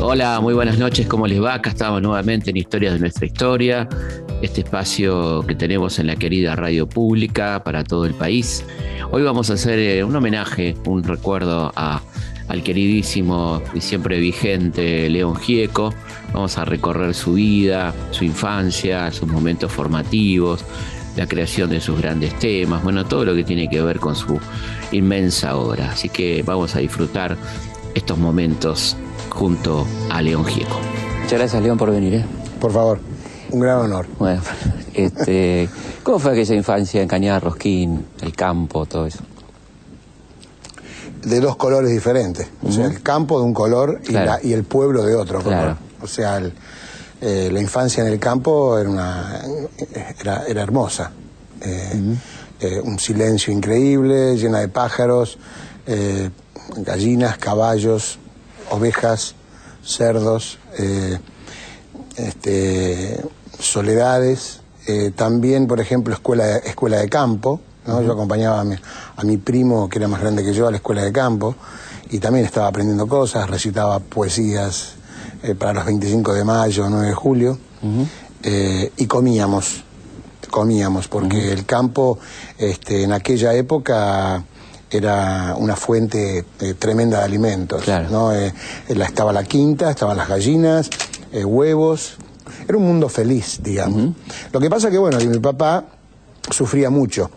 Hola, muy buenas noches, ¿cómo les va? Acá estamos nuevamente en Historias de nuestra historia, este espacio que tenemos en la querida radio pública para todo el país. Hoy vamos a hacer eh, un homenaje, un recuerdo al queridísimo y siempre vigente León Gieco. Vamos a recorrer su vida, su infancia, sus momentos formativos, la creación de sus grandes temas, bueno, todo lo que tiene que ver con su inmensa obra. Así que vamos a disfrutar estos momentos junto a León Gieco. Muchas gracias, León, por venir. ¿eh? Por favor, un gran honor. Bueno, este, ¿cómo fue aquella infancia en Cañada Rosquín, el campo, todo eso? De dos colores diferentes. O sea, el campo de un color y, el pueblo de otro color. O sea, eh, la infancia en el campo era, una, era, hermosa. Eh, eh, un silencio increíble, llena de pájaros, gallinas, caballos, ovejas, cerdos, este, soledades, también, por ejemplo, escuela de, escuela de campo, ¿no? Yo acompañaba a mi, primo, que era más grande que yo, a la escuela de campo, y también estaba aprendiendo cosas, recitaba poesías eh, para los 25 de mayo, 9 de julio, y comíamos, comíamos, porque el campo este, en aquella época era una fuente eh, tremenda de alimentos. ¿no? Eh, estaba la quinta, estaban las gallinas, eh, huevos. Era un mundo feliz, digamos. Lo que pasa que, bueno, mi papá sufría mucho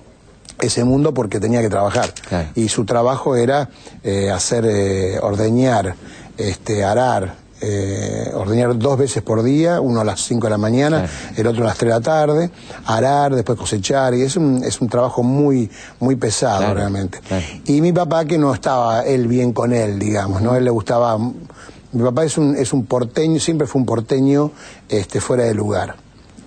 ese mundo porque tenía que trabajar. Y su trabajo era hacer, ordeñar, este, arar, eh, ordeñar dos veces por día, uno a las 5 de la mañana, el otro a las 3 de la tarde, arar, después cosechar, y es un, es un trabajo muy, muy pesado realmente. Y mi papá que no estaba él bien con él, digamos, ¿no? Él le gustaba... Mi papá es un, es un porteño, siempre fue un porteño este, fuera de lugar.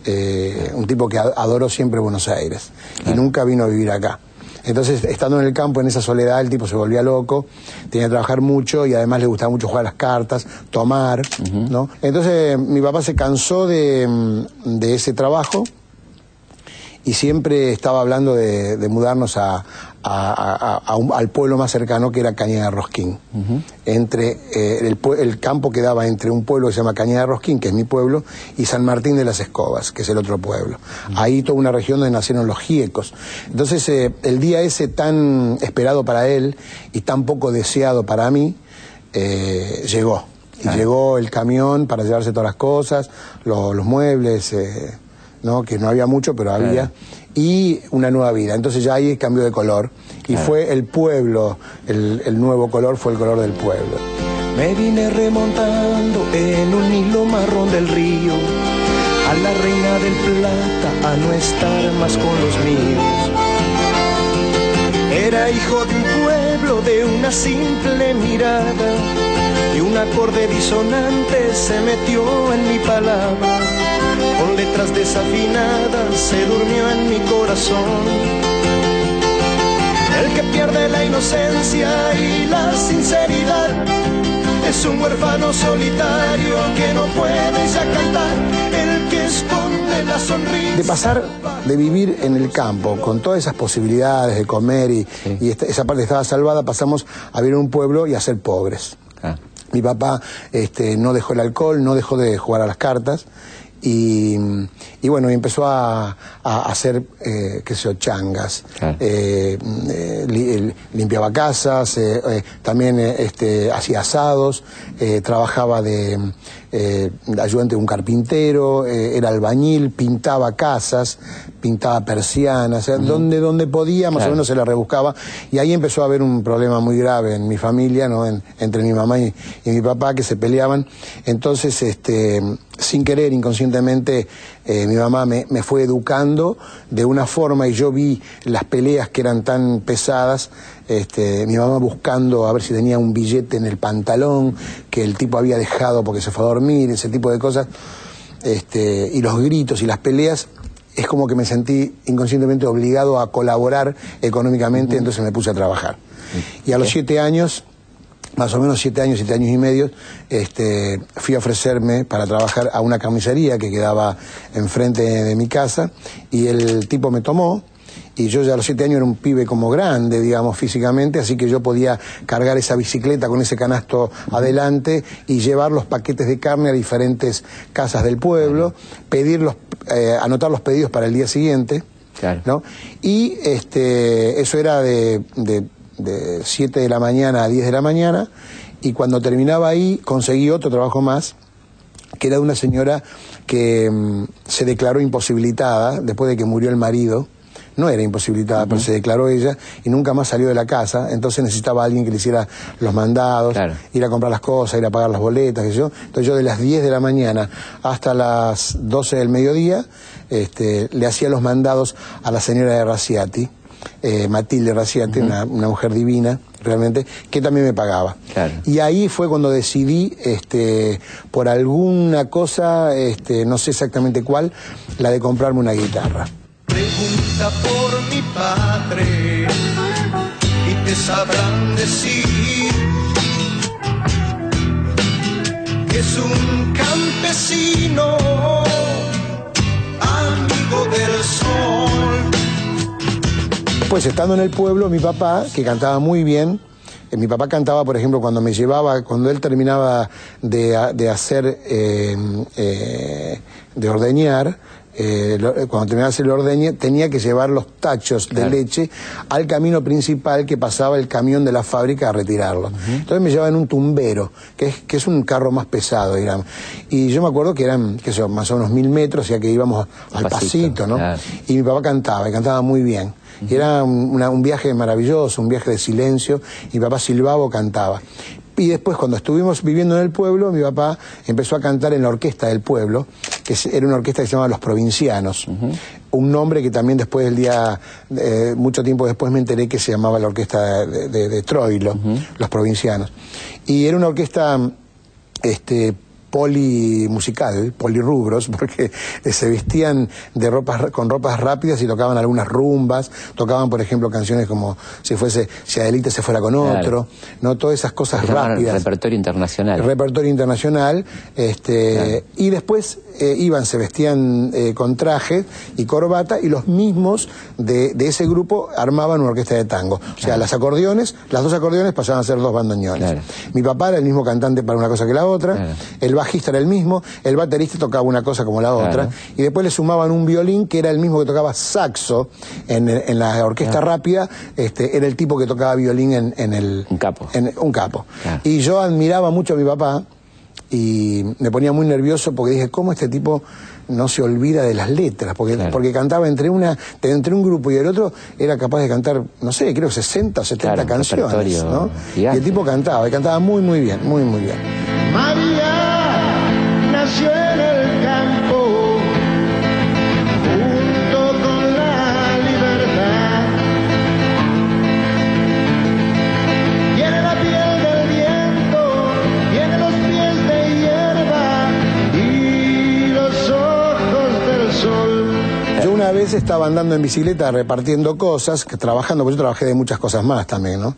Eh, un tipo que adoró siempre Buenos Aires y nunca vino a vivir acá. Entonces, estando en el campo, en esa soledad, el tipo se volvía loco, tenía que trabajar mucho y además le gustaba mucho jugar las cartas, tomar, ¿no? Entonces, mi papá se cansó de, de ese trabajo y siempre estaba hablando de, mudarnos a, al pueblo más cercano que era Cañada Rosquín. entre, eh, el, campo quedaba entre un pueblo que se llama Cañada Rosquín, que es mi pueblo, y San Martín de las Escobas, que es el otro pueblo. Ahí toda una región donde nacieron los giecos. Entonces, eh, el día ese tan esperado para él y tan poco deseado para mí, eh, llegó. Y llegó el camión para llevarse todas las cosas, los, los muebles ¿no? que no había mucho, pero había, y una nueva vida. Entonces ya ahí cambió de color y fue el pueblo, el, nuevo color fue el color del pueblo. Me vine remontando en un hilo marrón del río, a la reina del plata, a no estar más con los míos. Era hijo de un pueblo, de una simple mirada, un acorde disonante se metió en mi palabra con letras desafinadas se durmió en mi corazón. El que pierde la inocencia y la sinceridad es un huérfano solitario que no puede ya cantar. El que esconde la sonrisa. De pasar de vivir en el campo con todas esas posibilidades de comer y, esa parte estaba salvada, pasamos a vivir en un pueblo y a ser pobres. Ah. Mi papá este, no dejó el alcohol, no dejó de jugar a las cartas y, y bueno, empezó a, hacer, eh, qué sé yo, changas. Eh, eh, limpiaba casas, también este, hacía asados, trabajaba de ayudante de un carpintero, era albañil, pintaba casas, pintaba persianas, donde, donde podía, más o menos se la rebuscaba. Y ahí empezó a haber un problema muy grave en mi familia, ¿no? entre mi mamá y, y mi papá, que se peleaban. Entonces, este, sin querer, inconscientemente, eh, mi mamá me, fue educando de una forma y yo vi las peleas que eran tan pesadas, este, mi mamá buscando a ver si tenía un billete en el pantalón que el tipo había dejado porque se fue a dormir, ese tipo de cosas, este, y los gritos y las peleas, es como que me sentí inconscientemente obligado a colaborar económicamente, entonces me puse a trabajar. Y a los siete años más o menos siete años, siete años y medio, este, fui a ofrecerme para trabajar a una carnicería que quedaba enfrente de mi casa y el tipo me tomó y yo ya a los siete años era un pibe como grande, digamos, físicamente, así que yo podía cargar esa bicicleta con ese canasto adelante y llevar los paquetes de carne a diferentes casas del pueblo, pedir eh, anotar los pedidos para el día siguiente. ¿no? Y este, eso era de, de, de 7 de la mañana a 10 de la mañana, y cuando terminaba ahí conseguí otro trabajo más, que era de una señora que mm, se declaró imposibilitada después de que murió el marido. No era imposibilitada, pero se declaró ella y nunca más salió de la casa. Entonces necesitaba a alguien que le hiciera los mandados, ir a comprar las cosas, ir a pagar las boletas, qué sé yo. Entonces yo de las 10 de la mañana hasta las 12 del mediodía este, le hacía los mandados a la señora de Raciati, eh, Matilde Raciati, una, mujer divina, realmente, que también me pagaba. Y ahí fue cuando decidí, este, por alguna cosa, este, no sé exactamente cuál, la de comprarme una guitarra. Pregunta por mi padre y te sabrán decir que es un campesino, amigo del sol. Pues estando en el pueblo, mi papá, que cantaba muy bien, eh, mi papá cantaba, por ejemplo, cuando me llevaba, cuando él terminaba de, hacer, eh, eh, de ordeñar, cuando terminaba de hacer el ordeñe, tenía que llevar los tachos de leche al camino principal que pasaba el camión de la fábrica a retirarlos. Entonces me llevaba en un tumbero, que es, que es un carro más pesado, digamos. Y yo me acuerdo que eran, qué sé más o menos mil metros, ya que íbamos al pasito, ¿no? Y mi papá cantaba, y cantaba muy bien era un viaje maravilloso, un viaje de silencio, y mi papá silbaba cantaba. Y después, cuando estuvimos viviendo en el pueblo, mi papá empezó a cantar en la orquesta del pueblo, que era una orquesta que se llamaba Los Provincianos. Un nombre que también después del día, eh, mucho tiempo después me enteré que se llamaba la orquesta de, Troilo, Los Provincianos. Y era una orquesta este, polimusical, polirrubros, porque se vestían de ropas, con ropas rápidas y tocaban algunas rumbas, tocaban, por ejemplo, canciones como si fuese, si Adelita se fuera con otro, ¿no? Todas esas cosas rápidas. Repertorio internacional. repertorio internacional, este, y después eh, iban, se vestían eh, con traje y corbata, y los mismos de, ese grupo armaban una orquesta de tango. O sea, las acordeones, las dos acordeones pasaban a ser dos bandoneones. Mi papá era el mismo cantante para una cosa que la otra, el bajista era el mismo, el baterista tocaba una cosa como la otra, y después le sumaban un violín que era el mismo que tocaba saxo en, la orquesta rápida, este, era el tipo que tocaba violín en, el... Un capo. En, un capo. Y yo admiraba mucho a mi papá y me ponía muy nervioso porque dije, ¿cómo este tipo no se olvida de las letras? Porque, porque cantaba entre, una, entre un grupo y el otro, era capaz de cantar, no sé, creo 60 o 70 canciones. ¿no? Y el tipo cantaba, y cantaba muy, muy bien, muy, muy bien. María Vez estaba andando en bicicleta repartiendo cosas, trabajando, porque yo trabajé de muchas cosas más también, ¿no?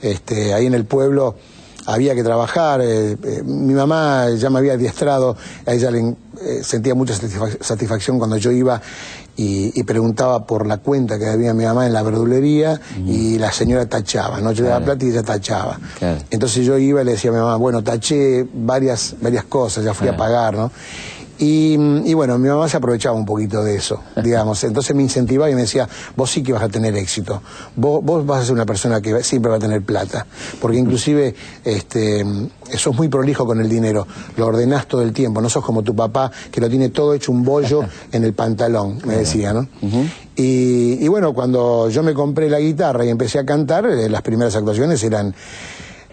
Este, ahí en el pueblo había que trabajar. Eh, eh, mi mamá ya me había adiestrado, a ella le eh, sentía mucha satisfacción cuando yo iba y, preguntaba por la cuenta que había mi mamá en la verdulería y la señora tachaba, ¿no? Yo le daba plata y ella tachaba. Entonces yo iba y le decía a mi mamá, bueno, taché varias, varias cosas, ya fui a pagar, ¿no? Y, bueno, mi mamá se aprovechaba un poquito de eso, digamos. Entonces me incentivaba y me decía, vos sí que vas a tener éxito. Vos, vos vas a ser una persona que siempre va a tener plata. Porque inclusive este, sos muy prolijo con el dinero. Lo ordenás todo el tiempo. No sos como tu papá, que lo tiene todo hecho un bollo en el pantalón, me decía, ¿no? y, bueno, cuando yo me compré la guitarra y empecé a cantar, eh, las primeras actuaciones eran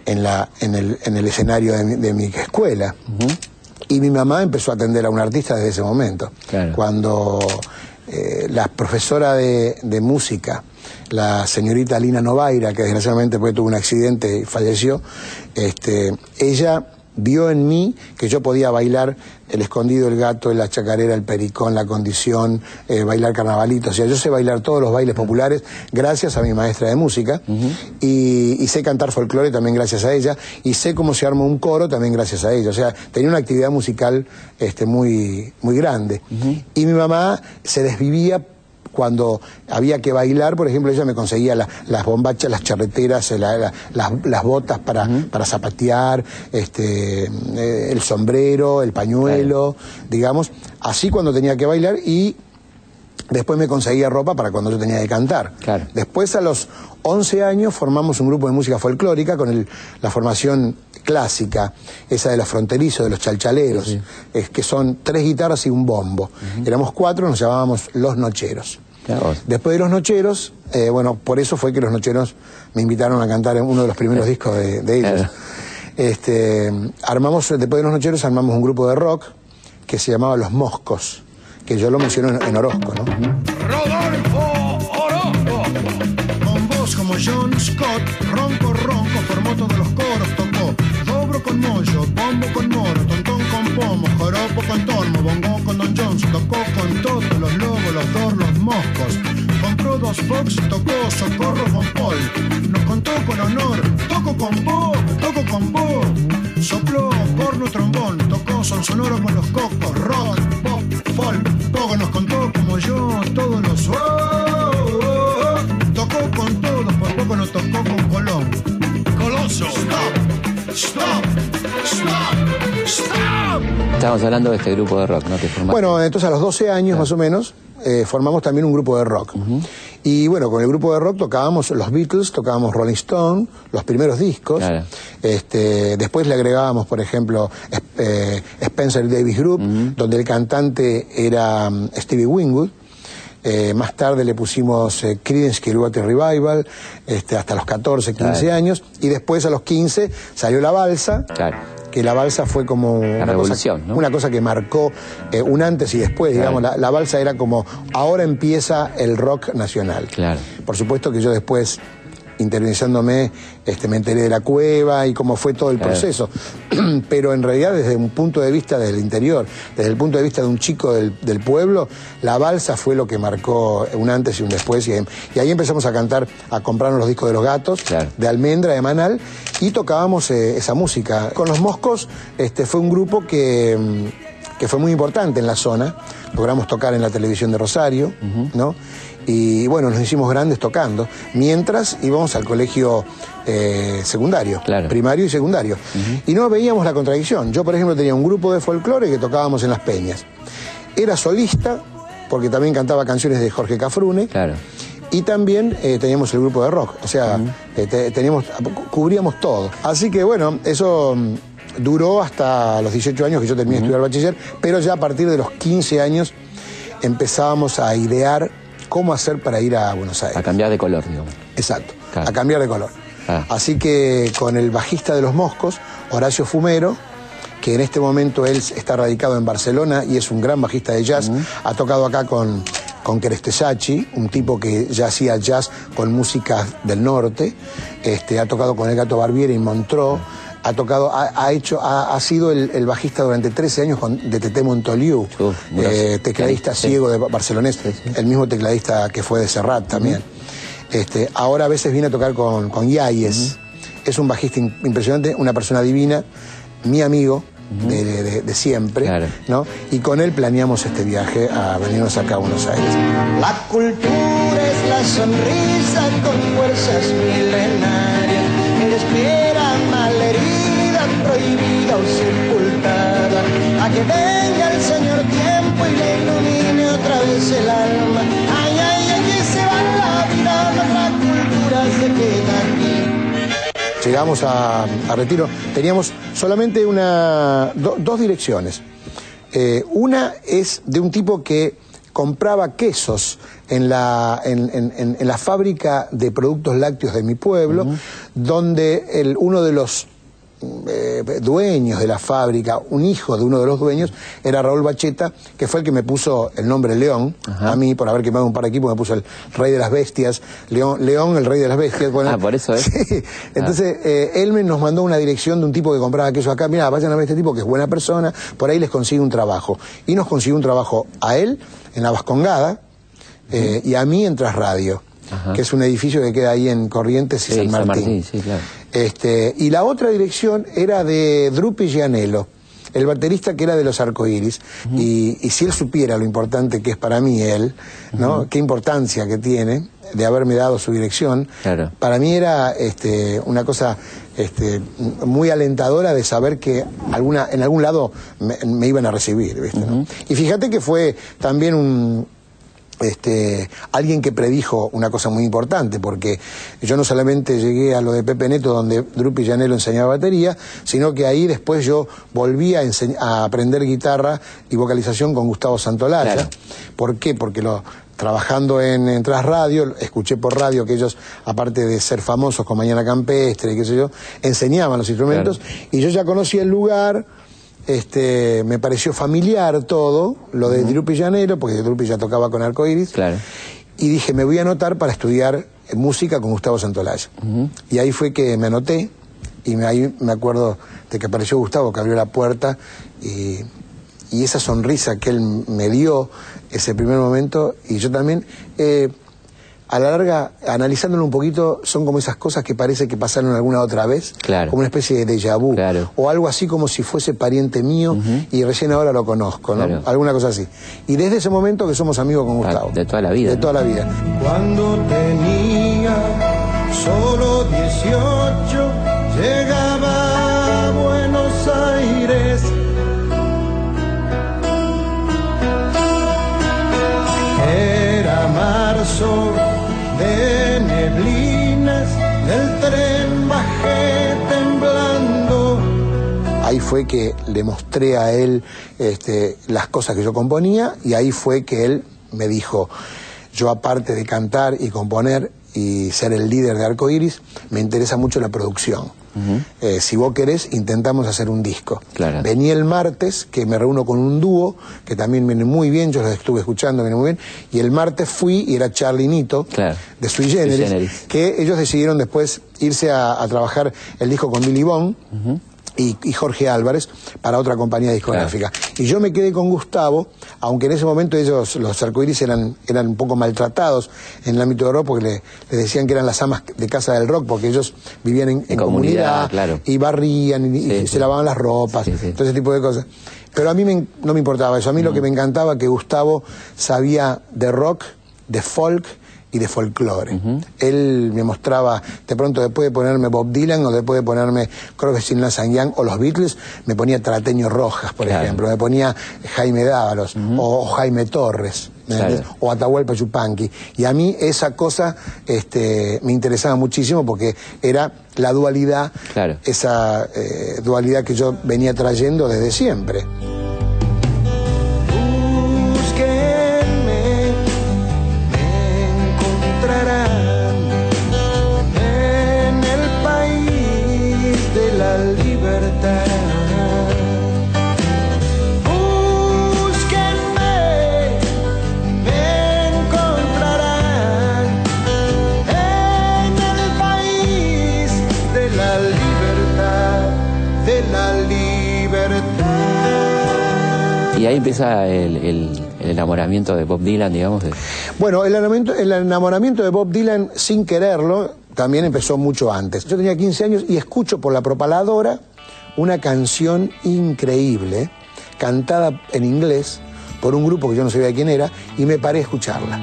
en, la, en, el, en el escenario de mi, escuela. Y mi mamá empezó a atender a un artista desde ese momento. Cuando eh, la profesora de, música, la señorita Lina Novaira, que desgraciadamente tuvo un accidente y falleció, este, ella vio en mí que yo podía bailar el escondido, el gato, la chacarera, el pericón, la condición, eh, bailar carnavalito. O sea, yo sé bailar todos los bailes populares gracias a mi maestra de música y, sé cantar folclore también gracias a ella y sé cómo se arma un coro también gracias a ella. O sea, tenía una actividad musical este, muy, muy grande. Y mi mamá se desvivía cuando había que bailar, por ejemplo, ella me conseguía las bombachas, las charreteras, las, botas para, para zapatear, este, eh, el sombrero, el pañuelo, digamos, así cuando tenía que bailar y Después me conseguía ropa para cuando yo tenía que cantar. Después a los 11 años formamos un grupo de música folclórica con la formación clásica, esa de los fronterizos, de los chalchaleros, Es que son tres guitarras y un bombo. Éramos cuatro, nos llamábamos Los Nocheros. Después de Los Nocheros, eh, bueno, por eso fue que Los Nocheros me invitaron a cantar en uno de los primeros discos de, ellos. Este, armamos, después de Los Nocheros armamos un grupo de rock que se llamaba Los Moscos que yo lo menciono en, Orozco, ¿no? Rodolfo Orozco. Con voz como John Scott, ronco, ronco, formó todos los coros, tocó. Dobro con mollo, bombo con moro, tontón con pomo, joropo con tormo, bongo con Don Jones, tocó con todos Dos Fox, tocó socorro con Paul. Nos contó con honor, toco con Bob, toco con Bob. Sopló porno trombón, tocó son sonoro con los cocos, rock, pop, folk nos contó como yo todos los... Oh, tocó con todos, por poco no tocó con Colón. Coloso. Stop, stop, stop, stop. Estamos hablando de este grupo de rock, ¿no? bueno, entonces a los 12 años más o menos eh, formamos también un grupo de rock. Y bueno, con el grupo de rock tocábamos los Beatles, tocábamos Rolling Stone, los primeros discos. Este, después le agregábamos, por ejemplo, eh, Spencer Davis Group, donde el cantante era mm, Stevie Wingwood. Eh, más tarde le pusimos eh, Creedence Clearwater Revival, este, hasta los 14, 15 años. Y después a los 15 salió la balsa. Claro que la balsa fue como una, cosa, una cosa que marcó eh, un antes y después, digamos, la, balsa era como, ahora empieza el rock nacional. Claro. Por supuesto que yo después interviniéndome, este, me enteré de la cueva y cómo fue todo el proceso. Pero en realidad, desde un punto de vista del interior, desde el punto de vista de un chico del, pueblo, la balsa fue lo que marcó un antes y un después. Y, ahí empezamos a cantar, a comprarnos los discos de los gatos, de Almendra, de Manal, y tocábamos eh, esa música. Con los Moscos este, fue un grupo que, que fue muy importante en la zona. Logramos tocar en la televisión de Rosario, ¿no? Y bueno, nos hicimos grandes tocando, mientras íbamos al colegio eh, secundario, primario y secundario. Y no veíamos la contradicción. Yo, por ejemplo, tenía un grupo de folclore que tocábamos en las peñas. Era solista, porque también cantaba canciones de Jorge Cafrune. Claro. Y también eh, teníamos el grupo de rock, o sea, eh, teníamos, cubríamos todo. Así que bueno, eso mm, duró hasta los 18 años que yo terminé de estudiar bachiller, pero ya a partir de los 15 años empezábamos a idear cómo hacer para ir a Buenos Aires. A cambiar de color, digamos. Exacto, a cambiar de color. Ah. Así que con el bajista de los Moscos, Horacio Fumero, que en este momento él está radicado en Barcelona y es un gran bajista de jazz, ha tocado acá con, con Kerestesachi, un tipo que ya hacía jazz con música del norte, este, ha tocado con el Gato Barbieri en Montreux, ha tocado, ha, hecho, ha, sido el, bajista durante 13 años de Tete Montoliu, eh, tecladista ciego de barcelonés, el mismo tecladista que fue de Serrat también. este, ahora a veces viene a tocar con, con Yayes. Es un bajista impresionante, una persona divina, mi amigo. de, siempre, ¿no? Y con él planeamos este viaje a venirnos acá a Buenos Aires. La cultura es la sonrisa con fuerzas milenarias Llegamos a, Retiro, teníamos solamente una, dos direcciones. Eh, una es de un tipo que compraba quesos en la, en, en, en la fábrica de productos lácteos de mi pueblo, donde el, uno de los eh, dueños de la fábrica, un hijo de uno de los dueños, era Raúl Bacheta, que fue el que me puso el nombre León, a mí por haber quemado un par de equipos me puso el rey de las bestias, León, León el rey de las bestias. ah, por eso es. Entonces, eh, él me nos mandó una dirección de un tipo que compraba queso acá, mira, vayan a ver este tipo que es buena persona, por ahí les consigue un trabajo. Y nos consiguió un trabajo a él en la Vascongada eh, y a mí en Trasradio. que es un edificio que queda ahí en Corrientes y San Martín. sí, claro. Este, y la otra dirección era de Drupi Gianello. el baterista que era de los arcoíris. y, si él supiera lo importante que es para mí él, ¿no? Qué importancia que tiene de haberme dado su dirección, para mí era este, una cosa este, muy alentadora de saber que alguna, en algún lado me, iban a recibir. Y fíjate que fue también un, este, alguien que predijo una cosa muy importante, porque yo no solamente llegué a lo de Pepe Neto, donde Drupi Llanelo enseñaba batería, sino que ahí después yo volví a, a aprender guitarra y vocalización con Gustavo Santolaya. ¿Por qué? Porque lo, trabajando en, en Tras Radio, escuché por radio que ellos, aparte de ser famosos con Mañana Campestre y qué sé yo, enseñaban los instrumentos, y yo ya conocí el lugar este, me pareció familiar todo, lo de Drupi Llanero, porque Drupi ya tocaba con arcoiris. Claro. Y dije, me voy a anotar para estudiar música con Gustavo Santolaya. Y ahí fue que me anoté, y me, ahí me acuerdo de que apareció Gustavo, que abrió la puerta, y, y esa sonrisa que él me dio ese primer momento, y yo también... Eh, a la larga, analizándolo un poquito, son como esas cosas que parece que pasaron alguna otra vez, claro. como una especie de déjà vu, o algo así como si fuese pariente mío y recién ahora lo conozco, ¿no? Alguna cosa así. Y desde ese momento que somos amigos con Gustavo. De toda la vida. De toda la vida. Cuando tenía solo 18, llegaba a Buenos Aires. Era marzo Ahí fue que le mostré a él este, las cosas que yo componía y ahí fue que él me dijo, yo aparte de cantar y componer y ser el líder de Arco Iris, me interesa mucho la producción. Eh, si vos querés, intentamos hacer un disco. Vení el martes, que me reúno con un dúo, que también viene muy bien, yo los estuve escuchando, viene muy bien, y el martes fui y era Charlie Nito, de Sui Generis, que ellos decidieron después irse a, trabajar el disco con Billy Bond y, Jorge Álvarez para otra compañía discográfica. Y yo me quedé con Gustavo, aunque en ese momento ellos, los arcoíris, eran, eran un poco maltratados en el ámbito de rock porque le, decían que eran las amas de casa del rock porque ellos vivían en, comunidad, y barrían y, se lavaban las ropas, todo ese tipo de cosas. Pero a mí no me importaba eso, a mí lo que me encantaba que Gustavo sabía de rock, de folk, y de folclore. Él me mostraba, de pronto después de ponerme Bob Dylan o después de ponerme Crosby, Stills Young o los Beatles, me ponía Trateño Rojas, por ejemplo, me ponía Jaime Dávalos o, Jaime Torres. o Atahualpa Yupanqui. Y a mí esa cosa este, me interesaba muchísimo porque era la dualidad, esa eh, dualidad que yo venía trayendo desde siempre. El, enamoramiento de Bob Dylan, digamos. Bueno, el enamoramiento, el enamoramiento de Bob Dylan, sin quererlo, también empezó mucho antes. Yo tenía 15 años y escucho por la propaladora una canción increíble, cantada en inglés por un grupo que yo no sabía quién era, y me paré a escucharla.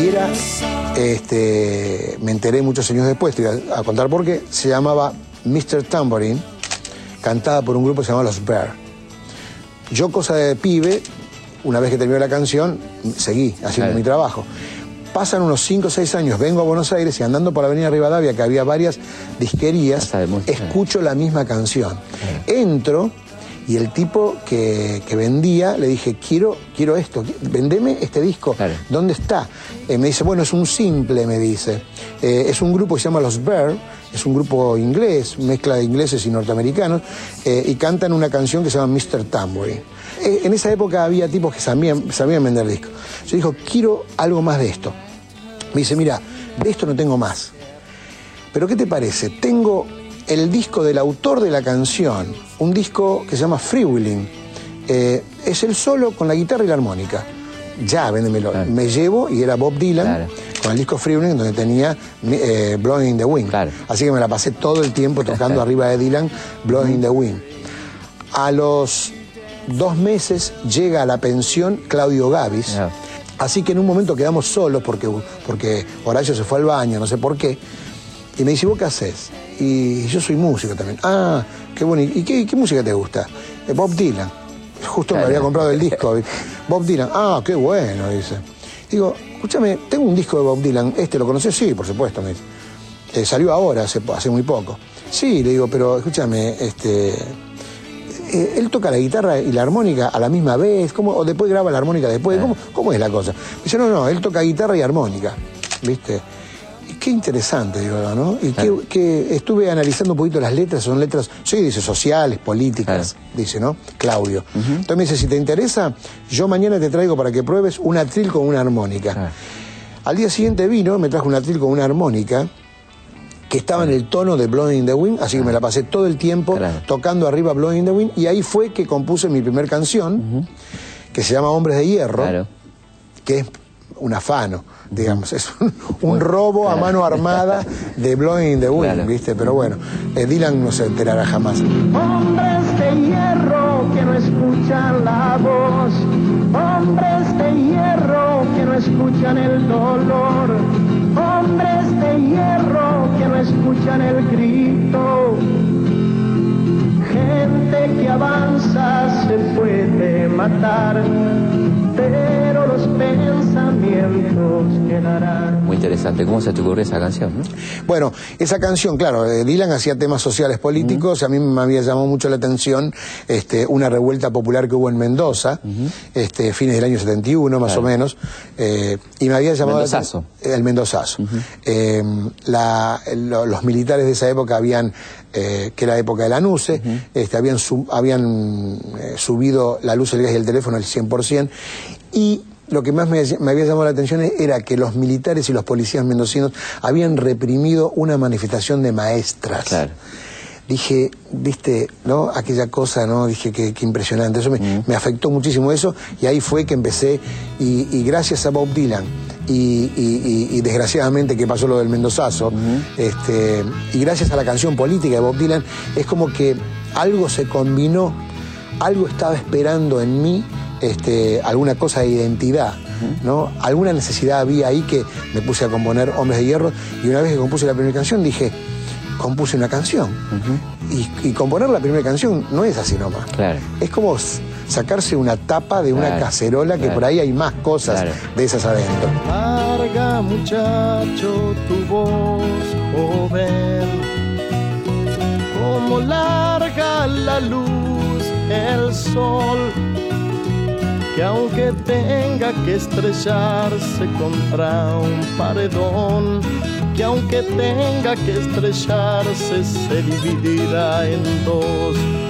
Y era, este, me enteré muchos años después, te voy a contar por qué, se llamaba Mr. Tambourine, cantada por un grupo que se llama Los Bear. Yo, cosa de pibe, una vez que terminó la canción, seguí haciendo mi trabajo. Pasan unos 5 o 6 años, vengo a Buenos Aires y andando por la avenida Rivadavia, que había varias disquerías, escucho la misma canción. Entro y el tipo que, vendía le dije, quiero, quiero esto, vendeme este disco. ¿Dónde está? Eh, me dice, bueno, es un simple, me dice. Eh, es un grupo que se llama Los Bear, es un grupo inglés, mezcla de ingleses y norteamericanos, eh, y cantan una canción que se llama Mr. Tambourine. Eh, en esa época había tipos que sabían, sabían vender discos. Yo dijo, quiero algo más de esto. Me dice, mira, de esto no tengo más. Pero ¿qué te parece? Tengo el disco del autor de la canción, un disco que se llama Freewheeling. Eh, es el solo con la guitarra y la armónica. Ya, véndemelo. Me llevo, y era Bob Dylan con el disco Freewheeling donde tenía eh, Blowing in the Wind. Así que me la pasé todo el tiempo tocando arriba de Dylan Blowing in the Wind. A los dos meses llega a la pensión Claudio Gavis. Así que en un momento quedamos solos porque, porque Horacio se fue al baño, no sé por qué. Y me dice, ¿vos qué haces? Y yo soy músico también. Ah, qué bueno. ¿Y qué, música te gusta? Eh, Bob Dylan. Justo me había comprado el disco. Bob Dylan. Ah, qué bueno, dice. Digo, escúchame, tengo un disco de Bob Dylan. ¿Este lo conoces? Sí, por supuesto, me dice. Eh, salió ahora, hace, hace muy poco. Sí, le digo, pero escúchame, este eh, él toca la guitarra y la armónica a la misma vez, ¿cómo? o después graba la armónica después, ¿cómo, cómo es la cosa? Dice, no, no, él toca guitarra y armónica, ¿viste? Qué interesante, digo, ¿no? Y que, estuve analizando un poquito las letras, son letras, sí, dice, sociales, políticas, dice, ¿no? Claudio. Entonces me dice, si te interesa, yo mañana te traigo para que pruebes un atril con una armónica. Al día siguiente vino, me trajo un atril con una armónica, que estaba en el tono de Blowing in the Wind, así que me la pasé todo el tiempo tocando arriba Blowing in the Wind, y ahí fue que compuse mi primer canción, que se llama Hombres de Hierro, que es un afano, digamos, es un, robo a mano armada de Blowing in the Wind, ¿viste? Pero bueno, eh, Dylan no se enterará jamás. Hombres de hierro que no escuchan la voz, hombres de hierro que no escuchan el dolor, hombres de hierro que no escuchan el grito. Gente que avanza se puede matar, pero los pensamientos quedarán. Muy interesante. ¿Cómo se te ocurrió esa canción? Bueno, esa canción, claro, eh, Dylan hacía temas sociales políticos. A mí me había llamado mucho la atención este, una revuelta popular que hubo en Mendoza, este, fines del año 71 más o menos. Eh, y me había llamado. Mendozazo. El Mendozazo. Eh, los militares de esa época habían que era la época de la NUCE, este, habían, habían subido la luz, el gas y el teléfono al 100%, y lo que más me, había llamado la atención era que los militares y los policías mendocinos habían reprimido una manifestación de maestras. Claro. Dije, viste, ¿no? Aquella cosa, ¿no? Dije que, impresionante. Eso me, afectó muchísimo eso y ahí fue que empecé y, gracias a Bob Dylan y, desgraciadamente que pasó lo del Mendozazo, este, y gracias a la canción política de Bob Dylan, es como que algo se combinó, algo estaba esperando en mí este, alguna cosa de identidad, ¿no? Alguna necesidad había ahí que me puse a componer Hombres de Hierro y una vez que compuse la primera canción dije, compuse una canción. y, componer la primera canción no es así nomás. Es como sacarse una tapa de una cacerola que por ahí hay más cosas de esas adentro. Larga muchacho tu voz joven, como larga la luz el sol que aunque tenga que estrellarse contra un paredón, que aunque tenga que estrellarse se dividirá en dos.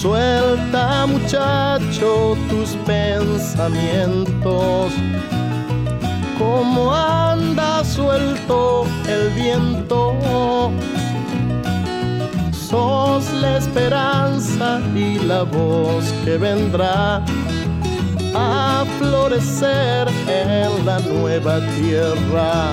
Suelta muchacho tus pensamientos, como anda suelto el viento sos la esperanza y la voz que vendrá a florecer en la nueva tierra.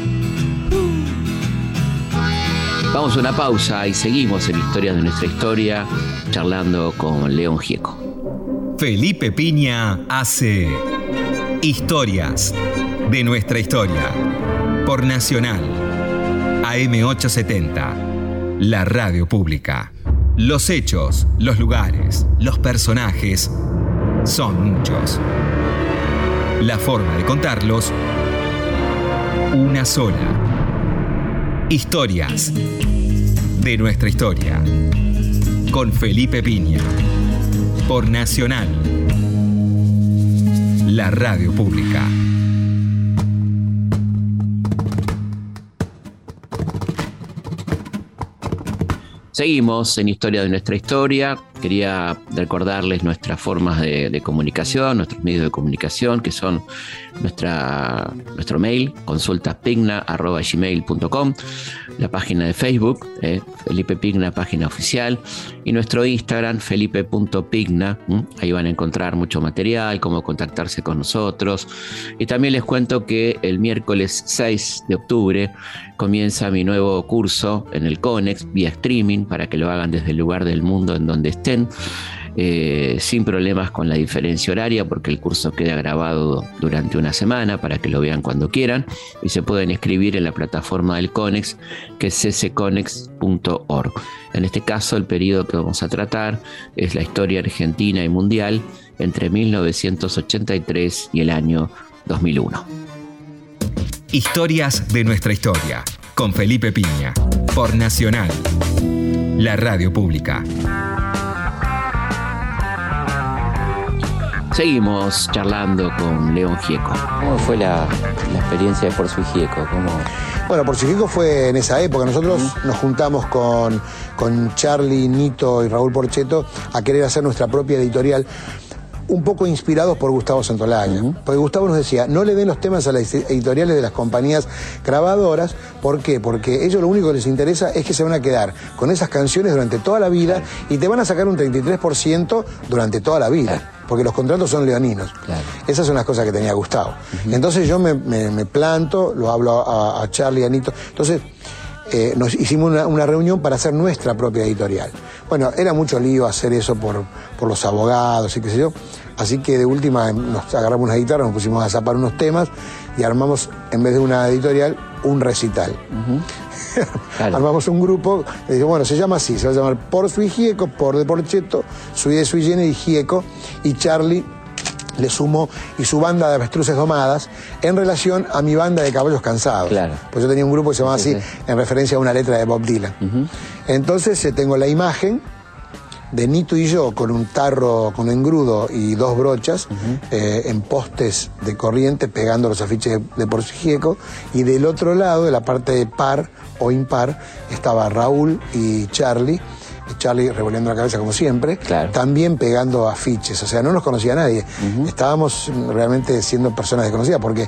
Vamos a una pausa y seguimos en Historias de nuestra historia, charlando con León Gieco. Felipe Piña hace Historias de nuestra historia por Nacional AM870 la radio pública. Los hechos, los lugares, los personajes son muchos. La forma de contarlos, una sola. Historias de nuestra historia. Con Felipe Piña. Por Nacional. la radio pública. Seguimos en Historia de nuestra historia. Quería recordarles nuestras formas de, comunicación, nuestros medios de comunicación, que son nuestra, nuestro mail, consultaspigna.gmail.com, la página de Facebook, eh, Felipe Pigna, página oficial, y nuestro Instagram, felipe.pigna. Ahí van a encontrar mucho material, cómo contactarse con nosotros. Y también les cuento que el miércoles 6 de octubre comienza mi nuevo curso en el CONEX vía streaming para que lo hagan desde el lugar del mundo en donde estén. Eh, sin problemas con la diferencia horaria porque el curso queda grabado durante una semana para que lo vean cuando quieran y se pueden escribir en la plataforma del CONEX que es ccconex.org. En este caso el periodo que vamos a tratar es la historia argentina y mundial entre 1983 y el año 2001. Historias de nuestra historia con Felipe Piña por Nacional, la radio pública. Seguimos charlando con León Gieco. ¿Cómo fue la, experiencia de Por su Gieco? Bueno, Por su Gieco fue en esa época. Nosotros nos juntamos con, con Charlie, Nito y Raúl Porcheto a querer hacer nuestra propia editorial un poco inspirados por Gustavo Santolaya. Porque Gustavo nos decía, no le den los temas a las editoriales de las compañías grabadoras. ¿Por qué? Porque ellos lo único que les interesa es que se van a quedar con esas canciones durante toda la vida y te van a sacar un 33% durante toda la vida. Porque los contratos son leoninos. Esas son las cosas que tenía Gustavo. Entonces yo me, planto, lo hablo a, Charlie y a Anito. Entonces eh, nos hicimos una, reunión para hacer nuestra propia editorial. Bueno, era mucho lío hacer eso por, por los abogados y qué sé yo. Así que de última nos agarramos una guitarra, nos pusimos a zapar unos temas y armamos, en vez de una editorial, un recital. armamos un grupo, y bueno, se llama así, se va a llamar Por Sui Gieco, Por de Porcheto, Sui de Sui y Gieco, y Charlie le sumo y su banda de avestruces domadas en relación a mi banda de caballos cansados. Claro. Pues yo tenía un grupo que se llamaba así en referencia a una letra de Bob Dylan. Entonces eh, tengo la imagen de Nito y yo con un tarro con engrudo y dos brochas eh, en postes de corriente pegando los afiches de, de y del otro lado, de la parte de par o impar, estaba Raúl y Charlie. Charlie revolviendo la cabeza como siempre, también pegando afiches, o sea, no nos conocía nadie. Estábamos realmente siendo personas desconocidas, porque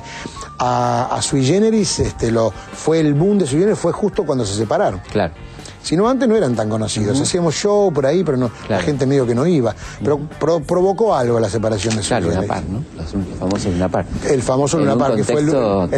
a, a Sui Generis este, lo, fue el boom de Sui Generis fue justo cuando se separaron. Claro. Si no, antes no eran tan conocidos. Hacíamos show por ahí, pero no, la gente medio que no iba. Pero provocó algo la separación de su Claro, Luna Par, ¿no? El famoso Luna Par. El famoso Luna Par, que fue el, único,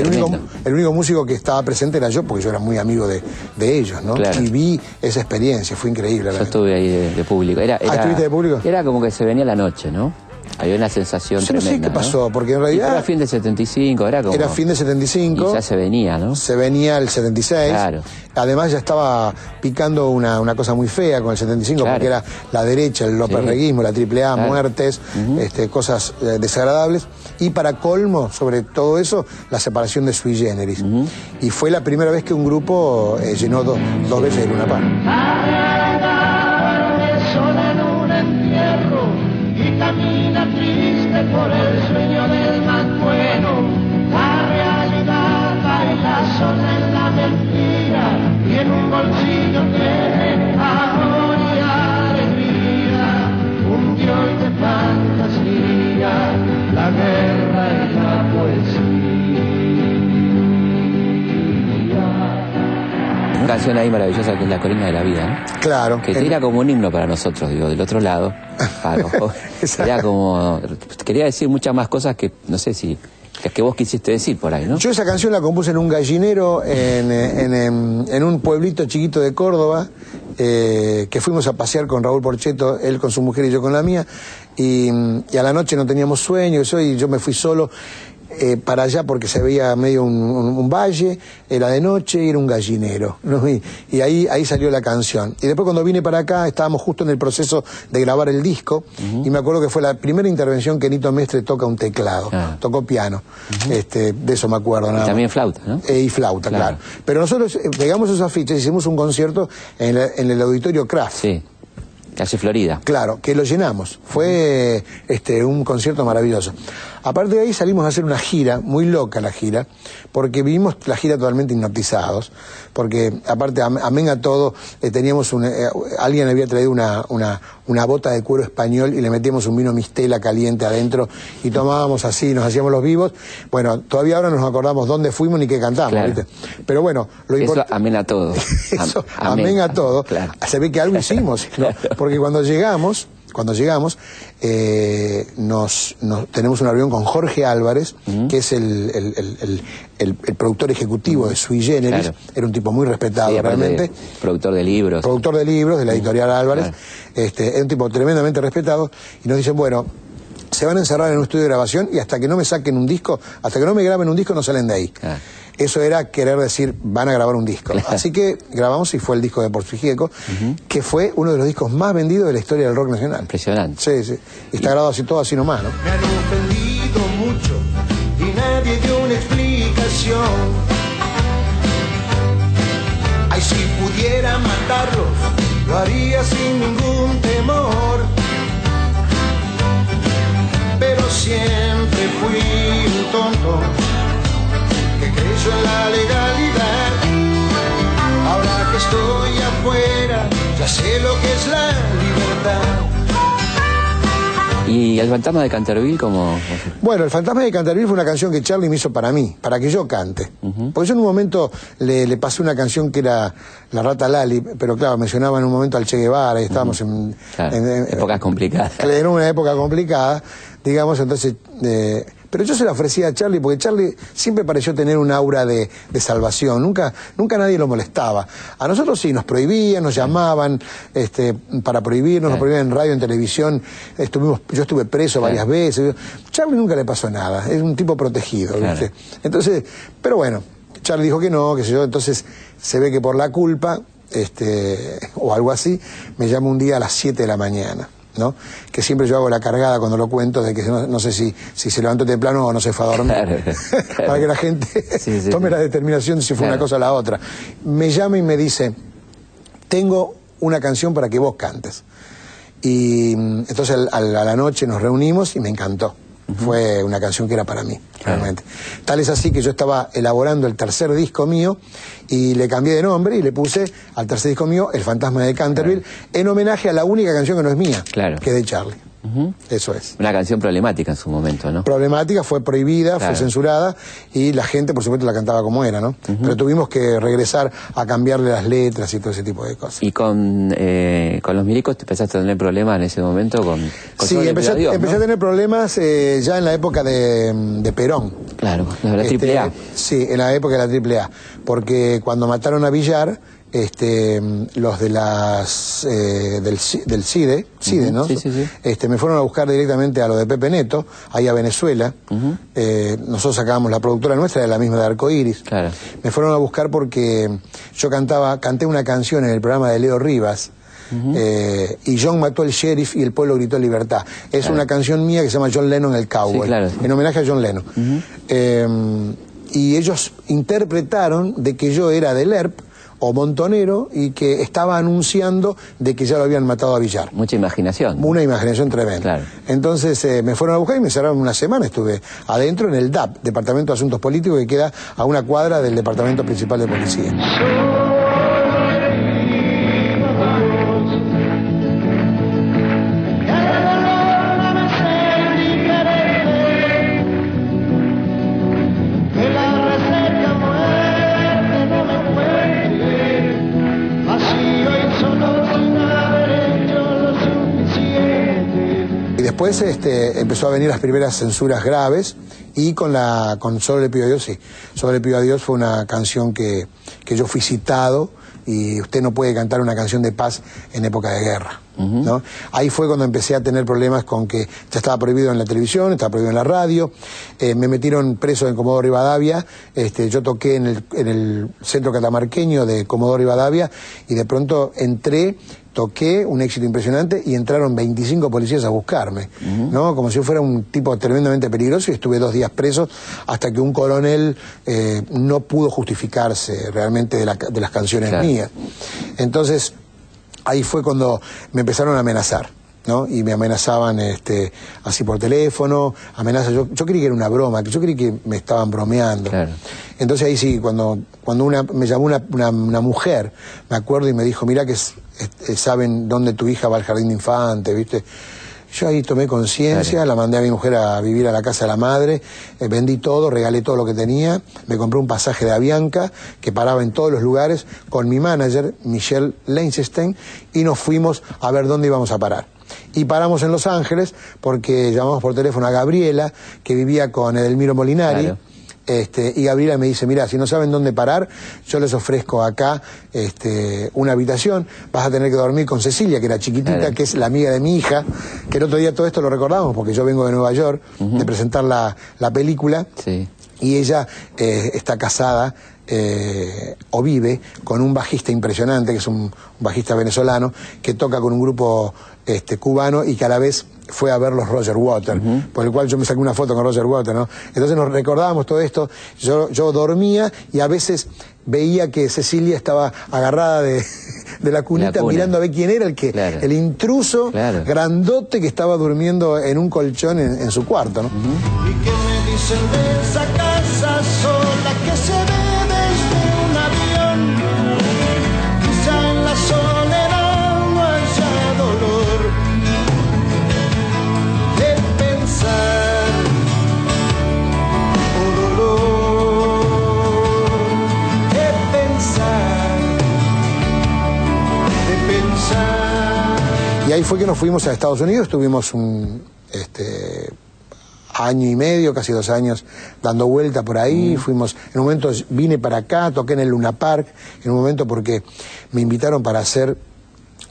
el, único, músico que estaba presente era yo, porque yo era muy amigo de, de ellos, ¿no? Y vi esa experiencia, fue increíble. Yo estuve ahí de, público. Era, ah, ¿estuviste de público? Era como que se venía la noche, ¿no? Había una sensación Yo no sé qué pasó, porque en realidad. era fin de 75, era como. Era fin de 75. Y ya se venía, ¿no? Se venía el 76. Claro. Además, ya estaba picando una, una cosa muy fea con el 75, porque era la derecha, el López Reguismo, la AAA, muertes, este, cosas eh, desagradables. Y para colmo, sobre todo eso, la separación de Sui Generis. Y fue la primera vez que un grupo eh, llenó dos veces el Luna Park. Sola en la mentira y en un bolsillo tiene amor y alegría. Un dios de fantasía, la guerra y la poesía. Una canción ahí maravillosa que es La Colina de la Vida, ¿no? Claro. Que era como un himno para nosotros, digo, del otro lado. era como. Quería decir muchas más cosas que no sé si que vos quisiste decir por ahí, ¿no? Yo esa canción la compuse en un gallinero en, en, un pueblito chiquito de Córdoba, eh, que fuimos a pasear con Raúl Porcheto, él con su mujer y yo con la mía, y, y a la noche no teníamos sueño, y yo me fui solo, eh, para allá porque se veía medio un, valle, era de noche y era un gallinero. Y, ahí, ahí salió la canción. Y después cuando vine para acá estábamos justo en el proceso de grabar el disco y me acuerdo que fue la primera intervención que Nito Mestre toca un teclado, ah. tocó piano. este, de eso me acuerdo. Y también flauta, ¿no? Eh, y flauta, claro. Pero nosotros eh, pegamos esas fichas, hicimos un concierto en, el Auditorio Kraft. Sí Calle Florida. Claro, que lo llenamos. Fue este, un concierto maravilloso. Aparte de ahí salimos a hacer una gira, muy loca la gira, porque vivimos la gira totalmente hipnotizados, porque aparte, amén a todo, eh, teníamos un, eh, alguien había traído una, una, una, bota de cuero español y le metíamos un vino mistela caliente adentro y tomábamos así, nos hacíamos los vivos. Bueno, todavía ahora no nos acordamos dónde fuimos ni qué cantamos, ¿viste? Pero bueno, lo importante... amén a todo. amén. a todo. Se ve que algo hicimos, ¿no? porque cuando llegamos cuando llegamos, eh, nos, tenemos una reunión con Jorge Álvarez, que es el, productor ejecutivo de Sui Generis. Era un tipo muy respetado realmente. productor de libros. Productor de libros de la editorial Álvarez. Este, es un tipo tremendamente respetado. Y nos dicen, bueno, se van a encerrar en un estudio de grabación y hasta que no me saquen un disco, hasta que no me graben un disco no salen de ahí. Eso era querer decir, van a grabar un disco. Así que grabamos y fue el disco de Porfigieco, que fue uno de los discos más vendidos de la historia del rock nacional. Impresionante. Sí, sí. Y está grabado así todo así nomás, ¿no? Me han ofendido mucho y nadie dio una explicación. Ay, si pudiera matarlos, lo haría sin ningún temor. Pero siempre fui un tonto en la legalidad. Ahora que estoy afuera, ya sé lo que es la libertad. ¿Y el fantasma de Canterville como Bueno, el fantasma de Canterville fue una canción que Charlie me hizo para mí, para que yo cante. Porque yo en un momento le, pasé una canción que era La Rata Lali, pero claro, mencionaba en un momento al Che Guevara y estábamos en, Épocas complicadas. En una época complicada, digamos, entonces... Eh, pero yo se la ofrecía a Charlie porque Charlie siempre pareció tener un aura de, salvación, nunca, nunca nadie lo molestaba. A nosotros sí, nos prohibían, nos llamaban este, para prohibirnos, nos prohibían en radio, en televisión, estuvimos, yo estuve preso varias veces. Charlie nunca le pasó nada, es un tipo protegido, Entonces, pero bueno, Charlie dijo que no, que sé yo, entonces se ve que por la culpa, este, o algo así, me llama un día a las 7 de la mañana. ¿No? Que siempre yo hago la cargada cuando lo cuento de que no, sé si, si se levantó temprano o no se fue a dormir. Para que la gente tome la determinación si fue una cosa o la otra. Me llama y me dice, tengo una canción para que vos cantes. Y mm, entonces a la noche nos reunimos y me encantó. Fue una canción que era para mí, realmente. Tal es así que yo estaba elaborando el tercer disco mío y le cambié de nombre y le puse al tercer disco mío El Fantasma de Canterville en homenaje a la única canción que no es mía, que es de Charlie. Eso es. Una canción problemática en su momento, ¿no? Problemática, fue prohibida, fue censurada y la gente, por supuesto, la cantaba como era, ¿no? Pero tuvimos que regresar a cambiarle las letras y todo ese tipo de cosas. ¿Y con, eh, con los milicos te empezaste a tener problemas en ese momento? Con, sí, empecé, a tener problemas eh, ya en la época de, Perón. Claro, la triple A. Este, sí, en la época de la triple A. Porque cuando mataron a Villar este, los de las eh, del, del CIDE, CIDE ¿no? Este, me fueron a buscar directamente a lo de Pepe Neto, ahí a Venezuela. Eh, nosotros sacábamos la productora nuestra, de la misma de Arcoiris. Claro. Me fueron a buscar porque yo cantaba, canté una canción en el programa de Leo Rivas. Eh, y John mató al sheriff y el pueblo gritó libertad. Es una canción mía que se llama John Lennon el Cowboy, en homenaje a John Lennon. y ellos interpretaron de que yo era del ERP o Montonero y que estaba anunciando de que ya lo habían matado a Villar. Mucha imaginación. Una imaginación tremenda. Entonces eh, me fueron a buscar y me cerraron una semana. Estuve adentro en el DAP, Departamento de Asuntos Políticos, que queda a una cuadra del Departamento Principal de Policía. Después este, empezó a venir las primeras censuras graves y con la con Solo le pido a Dios, sí. Solo le pido a Dios fue una canción que, que yo fui citado y usted no puede cantar una canción de paz en época de guerra. ¿No? Ahí fue cuando empecé a tener problemas con que ya estaba prohibido en la televisión, estaba prohibido en la radio, eh, me metieron preso en Comodoro Rivadavia, este, yo toqué en el, en el centro catamarqueño de Comodoro Rivadavia y de pronto entré toqué, un éxito impresionante, y entraron 25 policías a buscarme, ¿no? Como si yo fuera un tipo tremendamente peligroso y estuve dos días preso hasta que un coronel eh, no pudo justificarse realmente de, las canciones mías. Entonces, ahí fue cuando me empezaron a amenazar. ¿no? Y me amenazaban este, así por teléfono, amenazas. Yo, yo creí que era una broma, que yo creí que me estaban bromeando. Entonces ahí sí, cuando, cuando una, me llamó una, una, mujer, me acuerdo y me dijo, mira que saben dónde tu hija va al jardín de infante, ¿viste? Yo ahí tomé conciencia, la mandé a mi mujer a vivir a la casa de la madre, eh, vendí todo, regalé todo lo que tenía, me compré un pasaje de Avianca que paraba en todos los lugares con mi manager, Michelle Leinstein, y nos fuimos a ver dónde íbamos a parar. Y paramos en Los Ángeles porque llamamos por teléfono a Gabriela, que vivía con Edelmiro Molinari. Este, y Gabriela me dice, mira, si no saben dónde parar, yo les ofrezco acá este, una habitación, vas a tener que dormir con Cecilia, que era chiquitita, que es la amiga de mi hija, que el otro día todo esto lo recordamos, porque yo vengo de Nueva York de presentar la, película, y ella eh, está casada eh, o vive con un bajista impresionante, que es un, bajista venezolano, que toca con un grupo este, cubano y que a la vez fue a ver los Roger Waters, por el cual yo me saqué una foto con Roger Waters, ¿no? Entonces nos recordábamos todo esto, yo, yo dormía y a veces veía que Cecilia estaba agarrada de, la cunita mirando a ver quién era el que, el intruso grandote que estaba durmiendo en un colchón en, su cuarto, ¿no? ¿Y qué me dicen de esa casa sola que se ve ahí fue que nos fuimos a Estados Unidos, tuvimos un este año y medio, casi dos años, dando vuelta por ahí. Mm. Fuimos, en un momento vine para acá, toqué en el Luna Park, en un momento porque me invitaron para hacer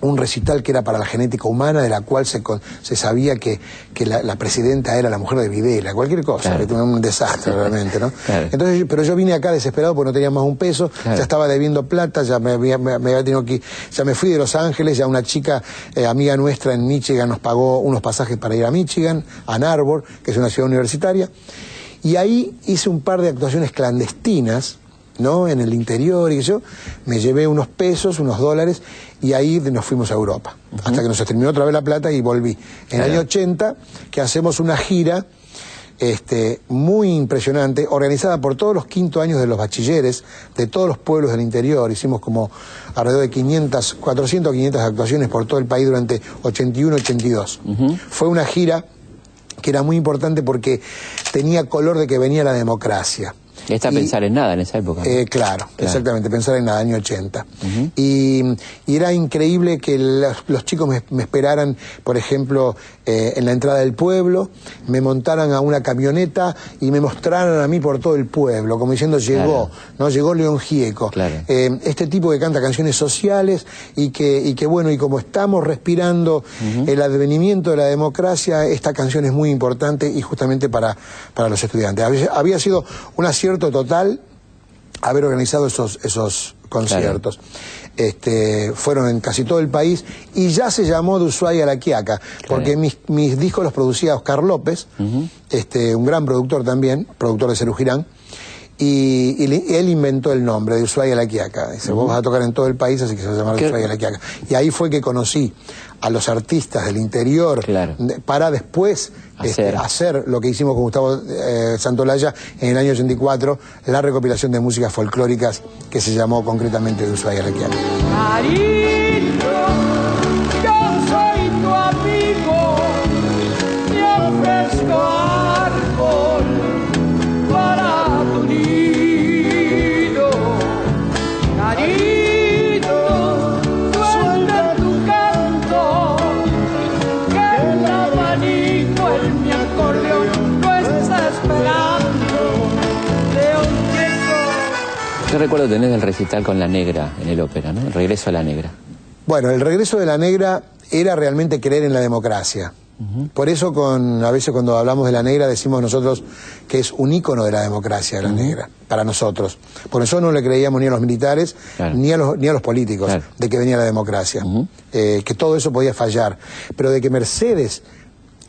un recital que era para la genética humana, de la cual se, se sabía que, que la, presidenta era la mujer de Videla, cualquier cosa, que un desastre realmente, ¿no? Entonces, pero yo vine acá desesperado porque no tenía más un peso, ya estaba debiendo plata, ya me había, me, tenido que, ya me fui de Los Ángeles, ya una chica eh, amiga nuestra en Michigan nos pagó unos pasajes para ir a Michigan, a Ann Arbor, que es una ciudad universitaria, y ahí hice un par de actuaciones clandestinas, ¿no? En el interior y yo, me llevé unos pesos, unos dólares, y ahí nos fuimos a Europa. Hasta que nos terminó otra vez la plata y volví. En el año 80, que hacemos una gira este, muy impresionante, organizada por todos los quinto años de los bachilleres, de todos los pueblos del interior. Hicimos como alrededor de 500, 400 o 500 actuaciones por todo el país durante 81-82. Fue una gira que era muy importante porque tenía color de que venía la democracia. Está pensar en nada en esa época. Eh, claro, exactamente, pensar en nada, año 80. y, era increíble que los, chicos me, esperaran, por ejemplo, eh, en la entrada del pueblo, me montaran a una camioneta y me mostraran a mí por todo el pueblo, como diciendo, llegó, ¿no? Llegó León Gieco. Eh, este tipo que canta canciones sociales y que, y que, bueno, y como estamos respirando el advenimiento de la democracia, esta canción es muy importante y justamente para, para los estudiantes. había sido una cierta total haber organizado esos, esos conciertos. Este, fueron en casi todo el país y ya se llamó de Ushuaia a la Quiaca, porque mis, mis, discos los producía Oscar López, este, un gran productor también, productor de Cerú Girán, y, él inventó el nombre de Ushuaia la Quiaca. Dice, vos vas a tocar en todo el país, así que se va a llamar Ushuaia a la Quiaca. Y ahí fue que conocí a los artistas del interior para después este, hacer. lo que hicimos con Gustavo eh, Santolaya en el año 84, la recopilación de músicas folclóricas que se llamó concretamente de Ushuaia la Quiaca. ¿Qué recuerdo tenés del recital con la negra en el ópera, ¿no? El regreso a la negra. Bueno, el regreso de la negra era realmente creer en la democracia. Por eso con, a veces cuando hablamos de la negra decimos nosotros que es un ícono de la democracia la negra, para nosotros. Por eso no le creíamos ni a los militares ni, a los, ni a los políticos de que venía la democracia, eh, que todo eso podía fallar. Pero de que Mercedes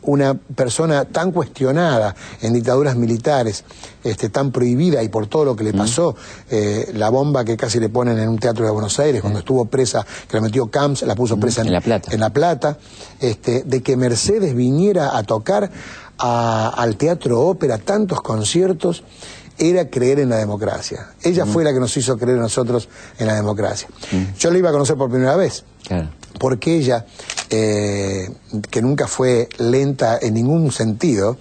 una persona tan cuestionada en dictaduras militares, este, tan prohibida y por todo lo que le pasó, eh, la bomba que casi le ponen en un teatro de Buenos Aires, cuando estuvo presa, que la metió Camps, la puso presa en, La Plata, en la Plata este, de que Mercedes viniera a tocar al Teatro Ópera tantos conciertos, era creer en la democracia. Ella fue la que nos hizo creer a nosotros en la democracia. Yo la iba a conocer por primera vez. Porque ella eh, que nunca fue lenta en ningún sentido,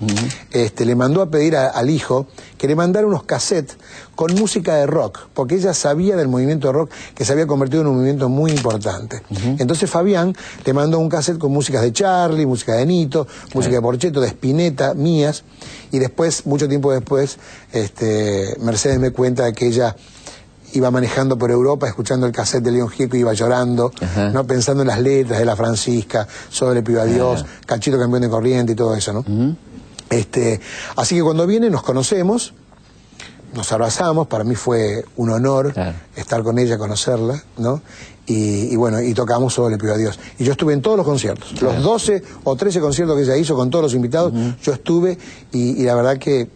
este, le mandó a pedir al hijo que le mandara unos cassettes con música de rock, porque ella sabía del movimiento de rock que se había convertido en un movimiento muy importante. Entonces Fabián le mandó un cassette con músicas de Charlie, música de Nito, música de Porcheto, de Spinetta, mías, y después, mucho tiempo después, este, Mercedes me cuenta que ella iba manejando por Europa escuchando el cassette de León Gieco y iba llorando, no pensando en las letras de la Francisca, sobre Piba Dios, Cachito Campeón de Corriente y todo eso, ¿no? este, así que cuando viene nos conocemos, nos abrazamos, para mí fue un honor estar con ella, conocerla, ¿no? Y, bueno, y tocamos sobre Piba Dios. Y yo estuve en todos los conciertos, los 12 o 13 conciertos que ella hizo con todos los invitados, yo estuve y la verdad que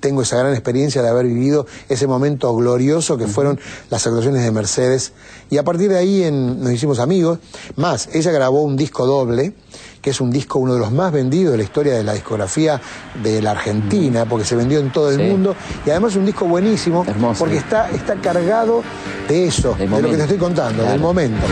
tengo esa gran experiencia de haber vivido ese momento glorioso que fueron las actuaciones de Mercedes. Y a partir de ahí nos hicimos amigos. Más, ella grabó un disco doble, que es un disco uno de los más vendidos de la historia de la discografía de la Argentina, porque se vendió en todo el mundo. Y además un disco buenísimo, porque está, está cargado de eso, de lo que te estoy contando, del momento.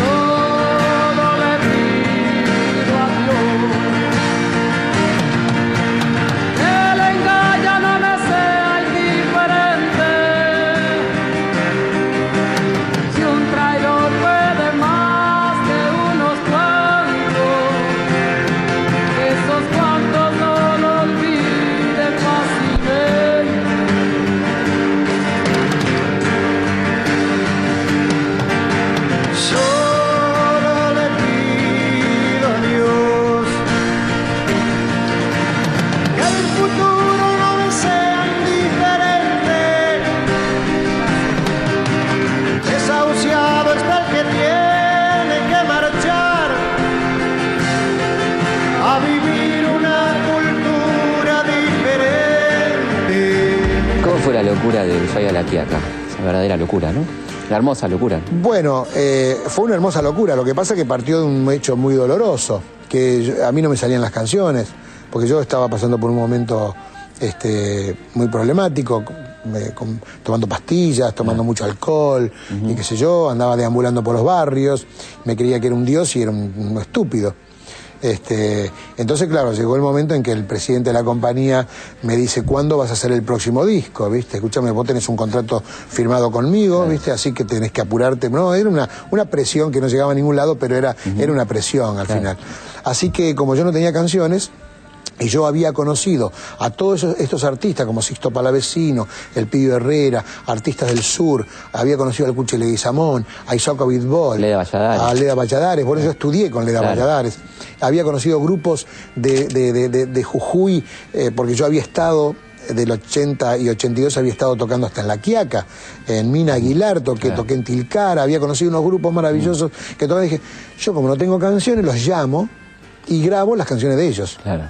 Hermosa locura. Bueno, eh, fue una hermosa locura. Lo que pasa es que partió de un hecho muy doloroso, que a mí no me salían las canciones, porque yo estaba pasando por un momento este, muy problemático, tomando pastillas, tomando mucho alcohol, y qué sé yo, andaba deambulando por los barrios, me creía que era un dios y era un estúpido. Este, entonces, claro, llegó el momento en que el presidente de la compañía me dice, ¿cuándo vas a hacer el próximo disco? ¿Viste? Escúchame, vos tenés un contrato firmado conmigo, ¿viste? Así que tenés que apurarte. No, era una, una presión que no llegaba a ningún lado, pero era, era una presión al final. Así que como yo no tenía canciones, y yo había conocido a todos estos artistas como Sixto Palavecino, El Pidio Herrera, artistas del sur, había conocido al Cuche Leguizamón, a Isaac Vidbol, a Leda Valladares, bueno, yo estudié con Leda Valladares, había conocido grupos de, Jujuy, eh, porque yo había estado del 80 y 82 había estado tocando hasta en La Quiaca, en Mina Aguilar, toqué, toqué en Tilcara, había conocido unos grupos maravillosos que todavía dije, yo como no tengo canciones, los llamo y grabo las canciones de ellos. Claro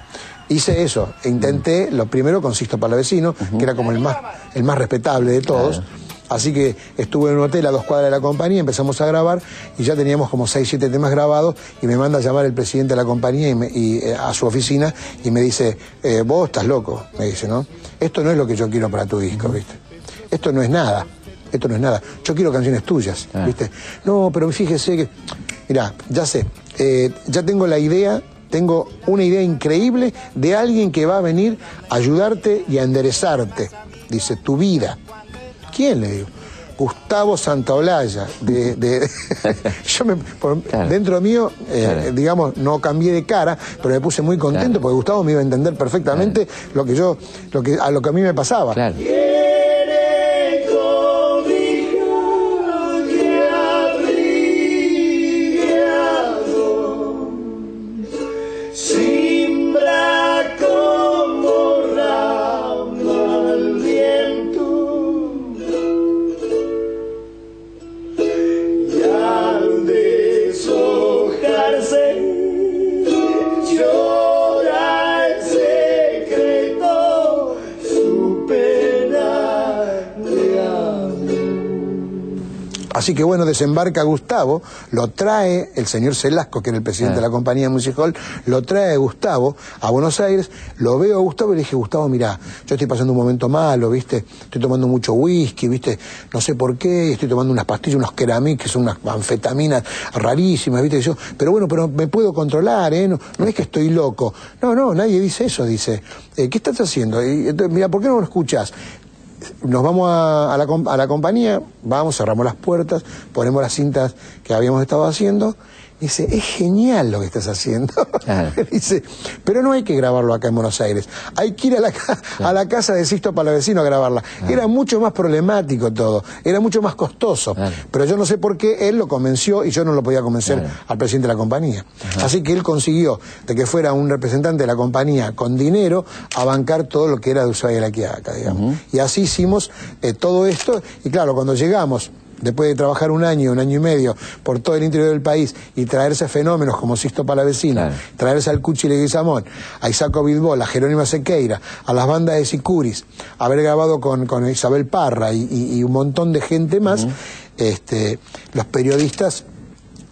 hice eso. E intenté, lo primero con Sisto Palavecino, que era como el más, el más respetable de todos. Así que estuve en un hotel a dos cuadras de la compañía, empezamos a grabar y ya teníamos como seis, siete temas grabados y me manda a llamar el presidente de la compañía y, eh, a su oficina y me dice, eh, vos estás loco, me dice, ¿no? Esto no es lo que yo quiero para tu disco, ¿viste? Esto no es nada, esto no es nada. Yo quiero canciones tuyas. ¿viste? No, pero fíjese que, mira, ya sé, eh, ya tengo la idea tengo una idea increíble de alguien que va a venir a ayudarte y a enderezarte. Dice, tu vida. ¿Quién le digo? Gustavo Santaolalla. De, yo me, Dentro mío, eh, digamos, no cambié de cara, pero me puse muy contento porque Gustavo me iba a entender perfectamente lo que yo, lo que, a lo que a mí me pasaba. Así que bueno, desembarca Gustavo, lo trae el señor Celasco, que era el presidente de la compañía Music Hall, lo trae Gustavo a Buenos Aires, lo veo a Gustavo y le dije, Gustavo, mira, yo estoy pasando un momento malo, ¿viste? Estoy tomando mucho whisky, ¿viste? No sé por qué, estoy tomando unas pastillas, unos keramik, que son unas anfetaminas rarísimas, ¿viste? yo, pero bueno, pero me puedo controlar, ¿eh? No, es que estoy loco. No, no, nadie dice eso, dice. Eh, ¿Qué estás haciendo? Y, mira, ¿por qué no lo escuchas? Nos vamos a, la, a la compañía, vamos, cerramos las puertas, ponemos las cintas que habíamos estado haciendo Dice, es genial lo que estás haciendo. Dice, pero no hay que grabarlo acá en Buenos Aires. Hay que ir a la, a la casa de Sisto Palavecino a grabarla. Era mucho más problemático todo, era mucho más costoso. Pero yo no sé por qué él lo convenció y yo no lo podía convencer al presidente de la compañía. Así que él consiguió de que fuera un representante de la compañía con dinero a bancar todo lo que era de Ushuaia y la Quiaca, digamos. Y así hicimos eh, todo esto. Y claro, cuando llegamos después de trabajar un año, un año y medio por todo el interior del país y traerse fenómenos como Sisto Palavecino, traerse al Cuchi Leguizamón, a Isaco Bidbol, a Jerónimo Sequeira, a las bandas de Sicuris, haber grabado con, con Isabel Parra y, un montón de gente más, este, los periodistas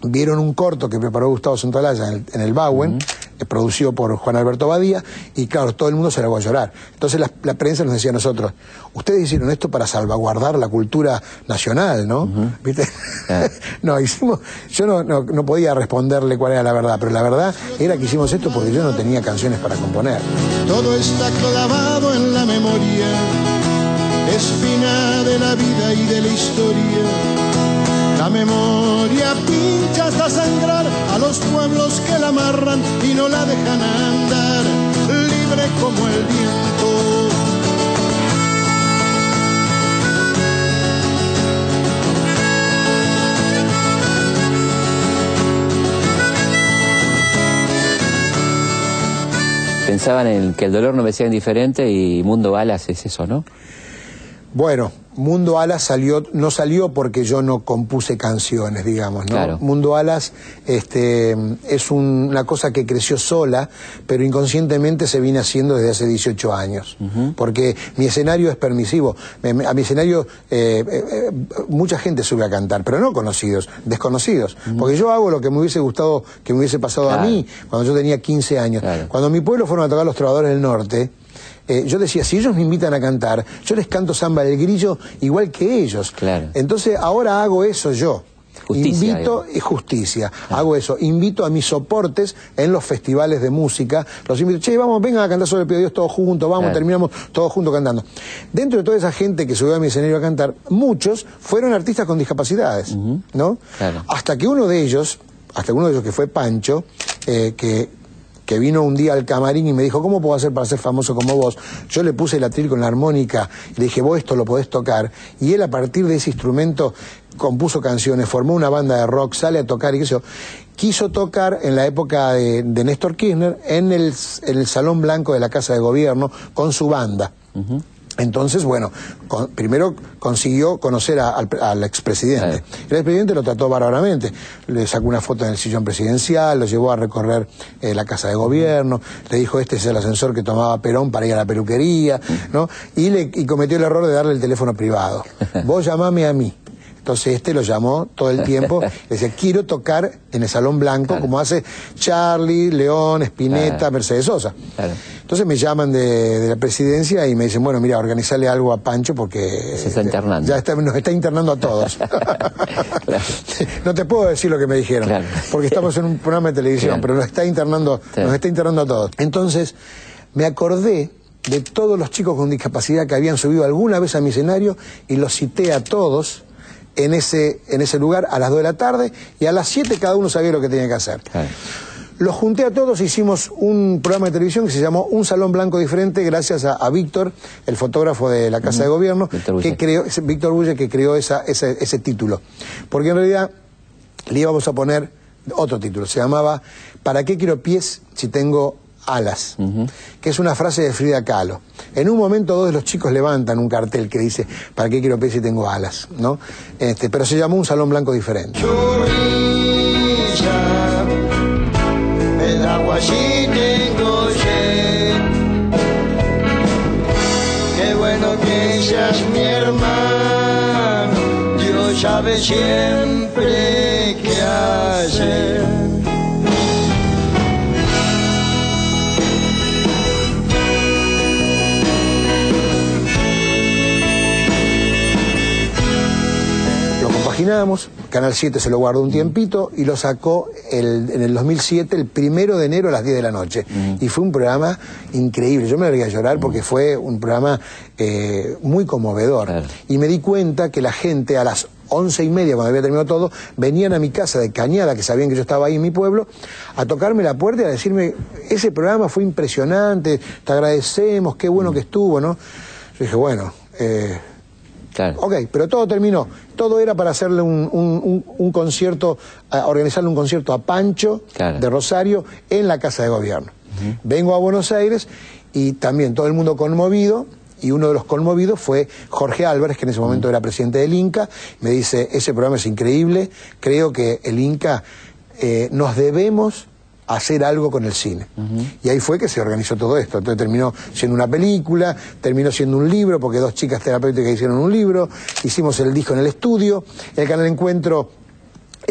vieron un corto que preparó Gustavo Santolaya en el, en el Bauen, producido por Juan Alberto Badía, y claro, todo el mundo se la va a llorar. Entonces la, prensa nos decía a nosotros, ustedes hicieron esto para salvaguardar la cultura nacional, ¿no? ¿Viste? no, hicimos, yo no, no, podía responderle cuál era la verdad, pero la verdad era que hicimos esto porque yo no tenía canciones para componer. Todo está clavado en la memoria, espina de la vida y de la historia la memoria pincha hasta sangrar los pueblos que la amarran y no la dejan andar, libre como el viento. pensaban en que el dolor no me sea indiferente y Mundo Balas es eso, ¿no? Bueno, Mundo Alas salió, no salió porque yo no compuse canciones, digamos, ¿no? Mundo Alas este, es una cosa que creció sola, pero inconscientemente se viene haciendo desde hace 18 años. Porque mi escenario es permisivo. A mi escenario eh, eh, eh, mucha gente sube a cantar, pero no conocidos, desconocidos. Porque yo hago lo que me hubiese gustado que me hubiese pasado a mí cuando yo tenía 15 años. Cuando mi pueblo fueron a tocar los trovadores del norte, eh, yo decía, si ellos me invitan a cantar, yo les canto samba del grillo igual que ellos. Claro. Entonces ahora hago eso yo. Justicia, invito y justicia. Hago eso. Invito a mis soportes en los festivales de música. Los invito, che, vamos, vengan a cantar sobre el Pío Dios todos juntos, vamos, terminamos todos juntos cantando. Dentro de toda esa gente que subió a mi escenario a cantar, muchos fueron artistas con discapacidades, ¿no? Hasta que uno de ellos, hasta uno de ellos que fue Pancho, eh, que que vino un día al camarín y me dijo, ¿cómo puedo hacer para ser famoso como vos? Yo le puse el atril con la armónica le dije, vos esto lo podés tocar. Y él a partir de ese instrumento compuso canciones, formó una banda de rock, sale a tocar y qué. Quiso tocar en la época de, Néstor Kirchner en el, Salón Blanco de la Casa de Gobierno con su banda. Entonces, bueno, primero consiguió conocer al expresidente. El expresidente lo trató bárbaramente. Le sacó una foto en el sillón presidencial, lo llevó a recorrer eh, la casa de gobierno, le dijo este es el ascensor que tomaba Perón para ir a la peluquería, ¿no? Y, le, y cometió el error de darle el teléfono privado. Vos llamame a mí. Entonces este lo llamó todo el tiempo, le decía, quiero tocar en el Salón Blanco, como hace Charlie, León, Espineta, Mercedes Sosa. Entonces me llaman de, la presidencia y me dicen, bueno, mira, organizarle algo a Pancho porque... Se está internando. Ya está, nos está internando a todos. no te puedo decir lo que me dijeron, porque estamos en un programa de televisión, pero nos está internando, nos está internando a todos. Entonces me acordé de todos los chicos con discapacidad que habían subido alguna vez a mi escenario y los cité a todos en ese, en ese lugar a las 2 de la tarde y a las 7 cada uno sabía lo que tenía que hacer. Los junté a todos, hicimos un programa de televisión que se llamó Un Salón Blanco Diferente, gracias a, Víctor, el fotógrafo de la Casa de Gobierno, que creó, Víctor Bulle, que creó esa, ese, ese título. Porque en realidad le íbamos a poner otro título, se llamaba ¿Para qué quiero pies si tengo alas, que es una frase de Frida Kahlo. En un momento dos de los chicos levantan un cartel que dice, ¿para qué quiero pedir si tengo alas? ¿no? Este, pero se llamó un salón blanco diferente. el agua tengo Qué bueno que seas mi hermano, Dios sabe siempre hacer. Lo compaginamos, Canal 7 se lo guardó un tiempito y lo sacó en el 2007, el primero de enero a las 10 de la noche. Y fue un programa increíble. Yo me largué a llorar porque fue un programa eh, muy conmovedor. Y me di cuenta que la gente a las once y media, cuando había terminado todo, venían a mi casa de Cañada, que sabían que yo estaba ahí en mi pueblo, a tocarme la puerta y a decirme, ese programa fue impresionante, te agradecemos, qué bueno que estuvo, ¿no? Yo dije, bueno, eh, Ok, pero todo terminó. Todo era para hacerle un, concierto, organizarle un concierto a Pancho de Rosario en la Casa de Gobierno. Vengo a Buenos Aires y también todo el mundo conmovido. Y uno de los conmovidos fue Jorge Álvarez, que en ese momento era presidente del Inca. Me dice, ese programa es increíble, creo que el Inca eh, nos debemos hacer algo con el cine. Y ahí fue que se organizó todo esto. Entonces terminó siendo una película, terminó siendo un libro, porque dos chicas terapéuticas hicieron un libro, hicimos el disco en el estudio, el canal Encuentro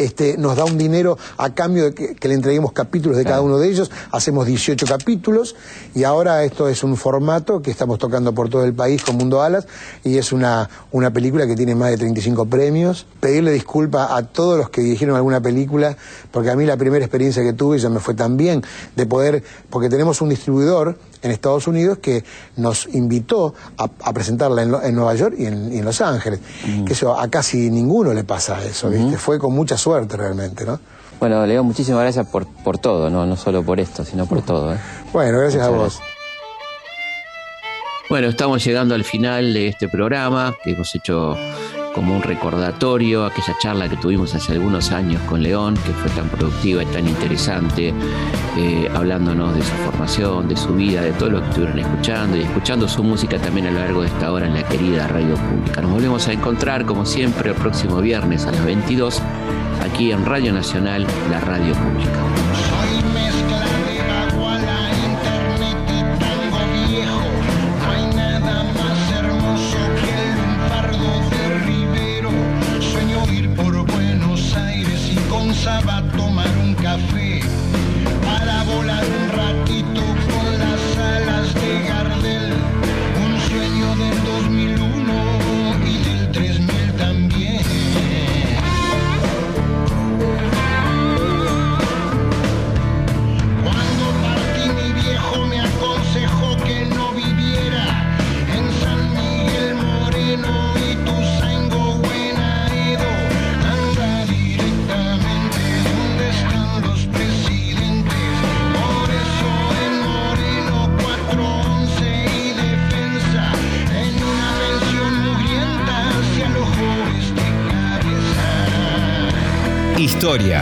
este, nos da un dinero a cambio de que, le entreguemos capítulos de cada uno de ellos. Hacemos 18 capítulos y ahora esto es un formato que estamos tocando por todo el país con Mundo Alas y es una, una película que tiene más de 35 premios. Pedirle disculpa a todos los que dirigieron alguna película, porque a mí la primera experiencia que tuve ya me fue tan bien de poder, porque tenemos un distribuidor en Estados Unidos que nos invitó a, presentarla en, Nueva York y en, Los Ángeles. Que eso a casi ninguno le pasa eso, ¿viste? Fue con mucha suerte realmente, ¿no? Bueno, Leo, muchísimas gracias por, por todo, ¿no? no solo por esto, sino por todo. ¿eh? Bueno, gracias a vos. Bueno, estamos llegando al final de este programa que hemos hecho como un recordatorio, aquella charla que tuvimos hace algunos años con León, que fue tan productiva y tan interesante, eh, hablándonos de su formación, de su vida, de todo lo que estuvieron escuchando y escuchando su música también a lo largo de esta hora en la querida Radio Pública. Nos volvemos a encontrar, como siempre, el próximo viernes a las 22, aquí en Radio Nacional, la Radio Pública. I feel.